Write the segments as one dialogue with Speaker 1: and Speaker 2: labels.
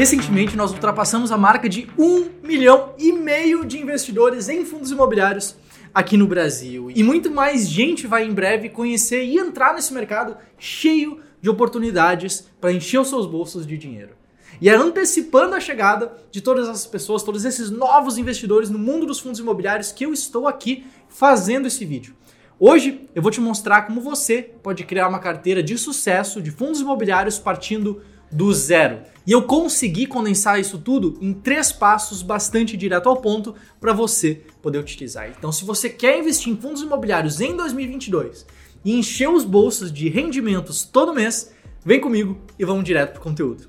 Speaker 1: Recentemente, nós ultrapassamos a marca de um milhão e meio de investidores em fundos imobiliários aqui no Brasil. E muito mais gente vai em breve conhecer e entrar nesse mercado cheio de oportunidades para encher os seus bolsos de dinheiro. E é antecipando a chegada de todas essas pessoas, todos esses novos investidores no mundo dos fundos imobiliários que eu estou aqui fazendo esse vídeo. Hoje eu vou te mostrar como você pode criar uma carteira de sucesso de fundos imobiliários partindo do zero. E eu consegui condensar isso tudo em três passos bastante direto ao ponto para você poder utilizar. Então, se você quer investir em fundos imobiliários em 2022 e encher os bolsos de rendimentos todo mês, vem comigo e vamos direto para o conteúdo.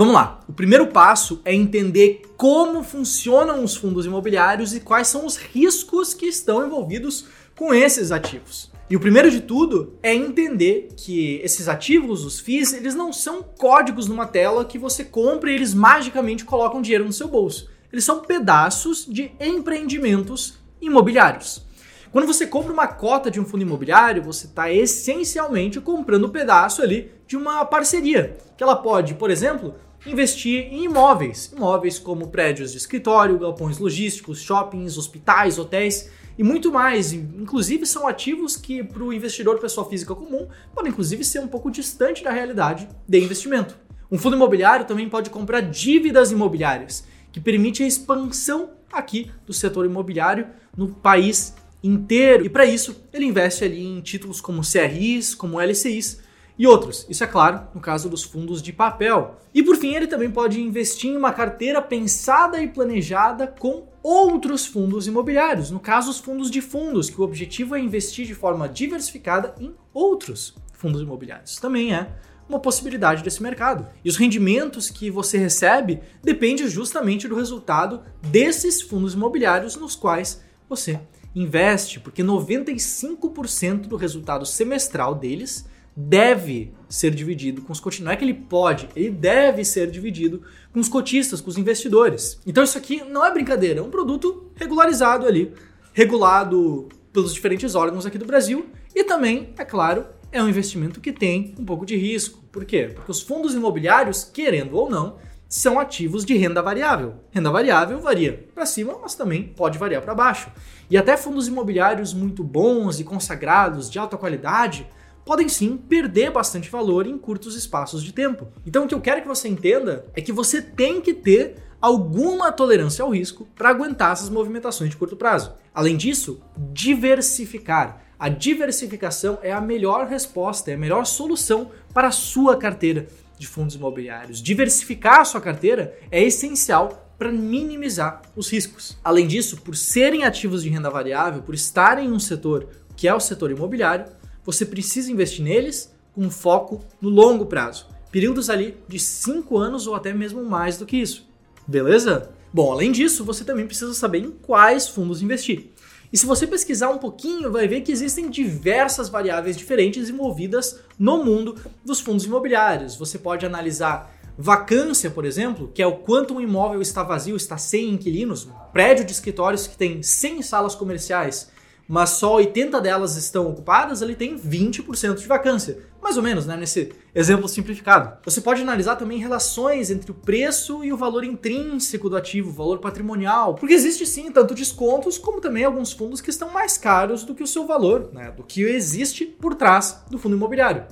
Speaker 1: Vamos lá. O primeiro passo é entender como funcionam os fundos imobiliários e quais são os riscos que estão envolvidos com esses ativos. E o primeiro de tudo é entender que esses ativos, os FIIs, eles não são códigos numa tela que você compra e eles magicamente colocam dinheiro no seu bolso. Eles são pedaços de empreendimentos imobiliários. Quando você compra uma cota de um fundo imobiliário, você está essencialmente comprando um pedaço ali de uma parceria, que ela pode, por exemplo, investir em imóveis, imóveis como prédios de escritório, galpões logísticos, shoppings, hospitais, hotéis e muito mais. Inclusive são ativos que para o investidor pessoa física comum podem inclusive ser um pouco distante da realidade de investimento. Um fundo imobiliário também pode comprar dívidas imobiliárias, que permite a expansão aqui do setor imobiliário no país inteiro. E para isso, ele investe ali em títulos como CRIs, como LCIs, e outros. Isso é claro no caso dos fundos de papel. E por fim, ele também pode investir em uma carteira pensada e planejada com outros fundos imobiliários, no caso os fundos de fundos, que o objetivo é investir de forma diversificada em outros fundos imobiliários. Também é uma possibilidade desse mercado. E os rendimentos que você recebe dependem justamente do resultado desses fundos imobiliários nos quais você investe, porque 95% do resultado semestral deles deve ser dividido com os cotistas. Não é que ele pode, ele deve ser dividido com os cotistas, com os investidores. Então isso aqui não é brincadeira, é um produto regularizado ali, regulado pelos diferentes órgãos aqui do Brasil e também, é claro, é um investimento que tem um pouco de risco. Por quê? Porque os fundos imobiliários, querendo ou não, são ativos de renda variável. Renda variável varia para cima, mas também pode variar para baixo. E até fundos imobiliários muito bons e consagrados, de alta qualidade, podem sim perder bastante valor em curtos espaços de tempo. Então o que eu quero que você entenda é que você tem que ter alguma tolerância ao risco para aguentar essas movimentações de curto prazo. Além disso, diversificar. A diversificação é a melhor resposta, é a melhor solução para a sua carteira de fundos imobiliários. Diversificar a sua carteira é essencial para minimizar os riscos. Além disso, por serem ativos de renda variável, por estarem em um setor que é o setor imobiliário, você precisa investir neles com foco no longo prazo. Períodos ali de 5 anos ou até mesmo mais do que isso. Beleza? Bom, além disso, você também precisa saber em quais fundos investir. E se você pesquisar um pouquinho, vai ver que existem diversas variáveis diferentes envolvidas no mundo dos fundos imobiliários. Você pode analisar vacância, por exemplo, que é o quanto um imóvel está vazio, está sem inquilinos, um prédio de escritórios que tem 100 salas comerciais mas só 80 delas estão ocupadas, ele tem 20% de vacância. Mais ou menos, né, nesse exemplo simplificado. Você pode analisar também relações entre o preço e o valor intrínseco do ativo, o valor patrimonial, porque existe sim tanto descontos como também alguns fundos que estão mais caros do que o seu valor, né, do que existe por trás do fundo imobiliário.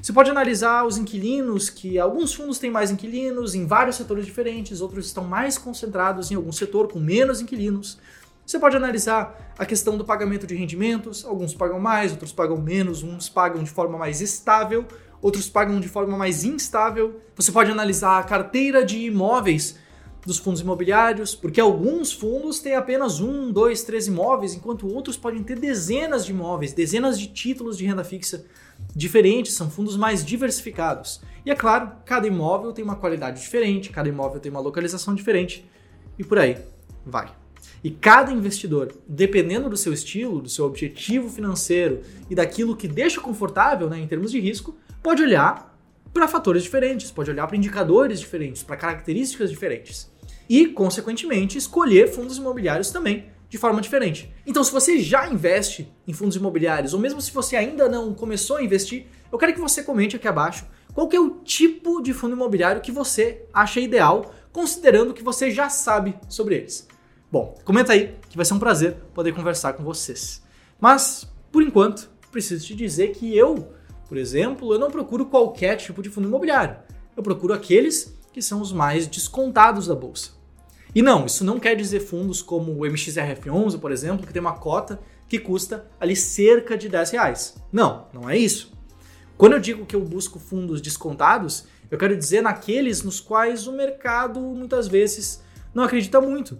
Speaker 1: Você pode analisar os inquilinos, que alguns fundos têm mais inquilinos em vários setores diferentes, outros estão mais concentrados em algum setor com menos inquilinos. Você pode analisar a questão do pagamento de rendimentos, alguns pagam mais, outros pagam menos, uns pagam de forma mais estável, outros pagam de forma mais instável. Você pode analisar a carteira de imóveis dos fundos imobiliários, porque alguns fundos têm apenas um, dois, três imóveis, enquanto outros podem ter dezenas de imóveis, dezenas de títulos de renda fixa diferentes, são fundos mais diversificados. E é claro, cada imóvel tem uma qualidade diferente, cada imóvel tem uma localização diferente e por aí vai. E cada investidor, dependendo do seu estilo, do seu objetivo financeiro e daquilo que deixa confortável né, em termos de risco, pode olhar para fatores diferentes, pode olhar para indicadores diferentes, para características diferentes. E, consequentemente, escolher fundos imobiliários também de forma diferente. Então, se você já investe em fundos imobiliários, ou mesmo se você ainda não começou a investir, eu quero que você comente aqui abaixo qual é o tipo de fundo imobiliário que você acha ideal, considerando que você já sabe sobre eles. Bom, comenta aí que vai ser um prazer poder conversar com vocês. Mas, por enquanto, preciso te dizer que eu, por exemplo, eu não procuro qualquer tipo de fundo imobiliário. Eu procuro aqueles que são os mais descontados da bolsa. E não, isso não quer dizer fundos como o MXRF11, por exemplo, que tem uma cota que custa ali cerca de 10 reais. Não, não é isso. Quando eu digo que eu busco fundos descontados, eu quero dizer naqueles nos quais o mercado muitas vezes não acredita muito.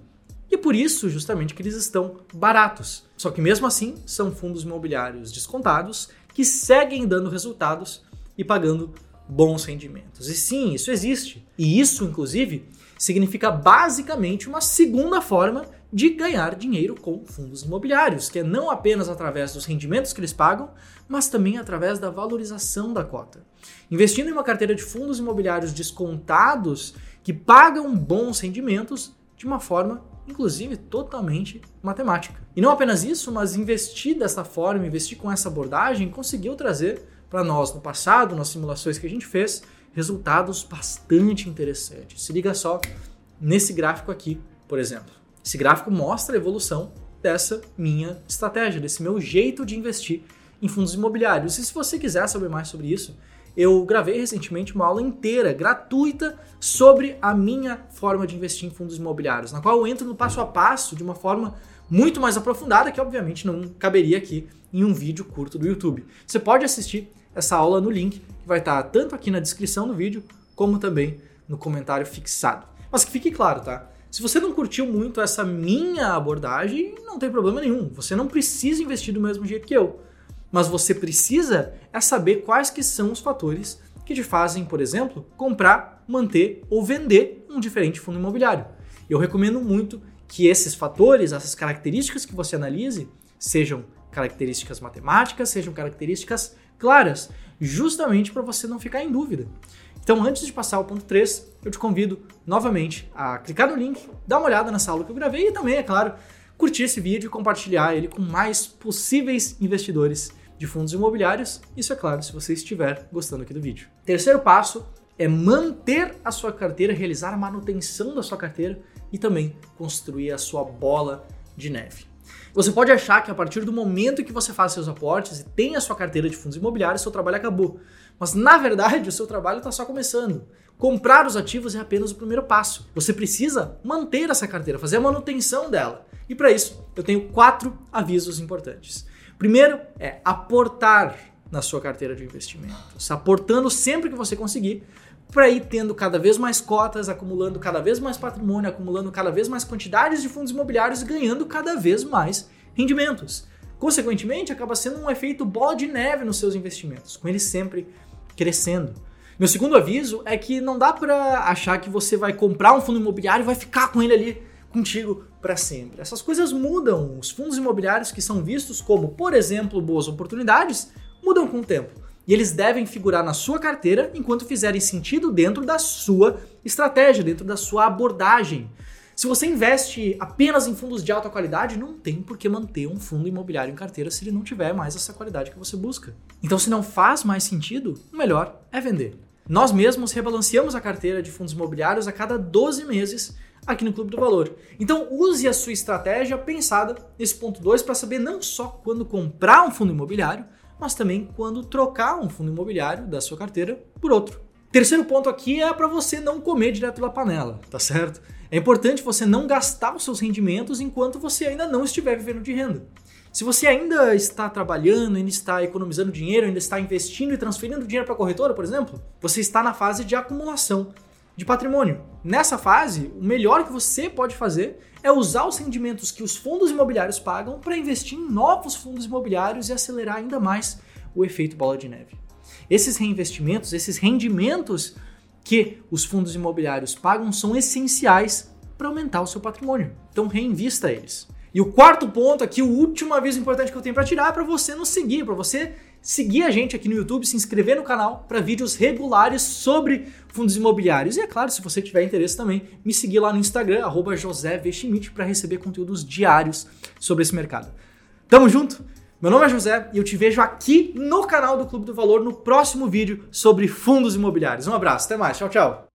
Speaker 1: E por isso, justamente, que eles estão baratos. Só que mesmo assim, são fundos imobiliários descontados que seguem dando resultados e pagando bons rendimentos. E sim, isso existe. E isso, inclusive, significa basicamente uma segunda forma de ganhar dinheiro com fundos imobiliários, que é não apenas através dos rendimentos que eles pagam, mas também através da valorização da cota. Investindo em uma carteira de fundos imobiliários descontados que pagam bons rendimentos de uma forma, inclusive, totalmente matemática. E não apenas isso, mas investir dessa forma, investir com essa abordagem, conseguiu trazer para nós no passado, nas simulações que a gente fez, resultados bastante interessantes. Se liga só nesse gráfico aqui, por exemplo. Esse gráfico mostra a evolução dessa minha estratégia, desse meu jeito de investir em fundos imobiliários. E se você quiser saber mais sobre isso, eu gravei recentemente uma aula inteira, gratuita, sobre a minha forma de investir em fundos imobiliários, na qual eu entro no passo a passo de uma forma muito mais aprofundada, que obviamente não caberia aqui em um vídeo curto do YouTube. Você pode assistir essa aula no link que vai estar tanto aqui na descrição do vídeo, como também no comentário fixado. Mas que fique claro, tá? Se você não curtiu muito essa minha abordagem, não tem problema nenhum. Você não precisa investir do mesmo jeito que eu. Mas você precisa é saber quais que são os fatores que te fazem, por exemplo, comprar, manter ou vender um diferente fundo imobiliário. Eu recomendo muito que esses fatores, essas características que você analise, sejam características matemáticas, sejam características claras, justamente para você não ficar em dúvida. Então, antes de passar ao ponto 3, eu te convido novamente a clicar no link, dar uma olhada nessa aula que eu gravei e também, é claro, curtir esse vídeo e compartilhar ele com mais possíveis investidores de fundos imobiliários. Isso é claro, se você estiver gostando aqui do vídeo. Terceiro passo é manter a sua carteira, realizar a manutenção da sua carteira e também construir a sua bola de neve. Você pode achar que a partir do momento que você faz seus aportes e tem a sua carteira de fundos imobiliários, seu trabalho acabou. Mas na verdade, o seu trabalho está só começando. Comprar os ativos é apenas o primeiro passo. Você precisa manter essa carteira, fazer a manutenção dela. E para isso, eu tenho quatro avisos importantes. Primeiro é aportar na sua carteira de investimentos, aportando sempre que você conseguir, para ir tendo cada vez mais cotas, acumulando cada vez mais patrimônio, acumulando cada vez mais quantidades de fundos imobiliários e ganhando cada vez mais rendimentos. Consequentemente, acaba sendo um efeito bola de neve nos seus investimentos, com eles sempre crescendo. Meu segundo aviso é que não dá para achar que você vai comprar um fundo imobiliário e vai ficar com ele ali contigo para sempre. Essas coisas mudam. Os fundos imobiliários que são vistos como, por exemplo, boas oportunidades, mudam com o tempo e eles devem figurar na sua carteira enquanto fizerem sentido dentro da sua estratégia, dentro da sua abordagem. Se você investe apenas em fundos de alta qualidade, não tem por que manter um fundo imobiliário em carteira se ele não tiver mais essa qualidade que você busca. Então, se não faz mais sentido, o melhor é vender. Nós mesmos rebalanceamos a carteira de fundos imobiliários a cada 12 meses aqui no Clube do Valor. Então, use a sua estratégia pensada nesse ponto 2 para saber não só quando comprar um fundo imobiliário, mas também quando trocar um fundo imobiliário da sua carteira por outro. Terceiro ponto aqui é para você não comer direto da panela, tá certo? É importante você não gastar os seus rendimentos enquanto você ainda não estiver vivendo de renda. Se você ainda está trabalhando, ainda está economizando dinheiro, ainda está investindo e transferindo dinheiro para a corretora, por exemplo, você está na fase de acumulação de patrimônio. Nessa fase, o melhor que você pode fazer é usar os rendimentos que os fundos imobiliários pagam para investir em novos fundos imobiliários e acelerar ainda mais o efeito bola de neve. Esses reinvestimentos, esses rendimentos que os fundos imobiliários pagam são essenciais para aumentar o seu patrimônio. Então reinvista eles. E o quarto ponto aqui, o último aviso importante que eu tenho para tirar é para você nos seguir, para você seguir a gente aqui no YouTube, se inscrever no canal para vídeos regulares sobre fundos imobiliários. E é claro, se você tiver interesse também, me seguir lá no Instagram, @josé_schmidt para receber conteúdos diários sobre esse mercado. Tamo junto? Meu nome é José e eu te vejo aqui no canal do Clube do Valor no próximo vídeo sobre fundos imobiliários. Um abraço, até mais, tchau, tchau.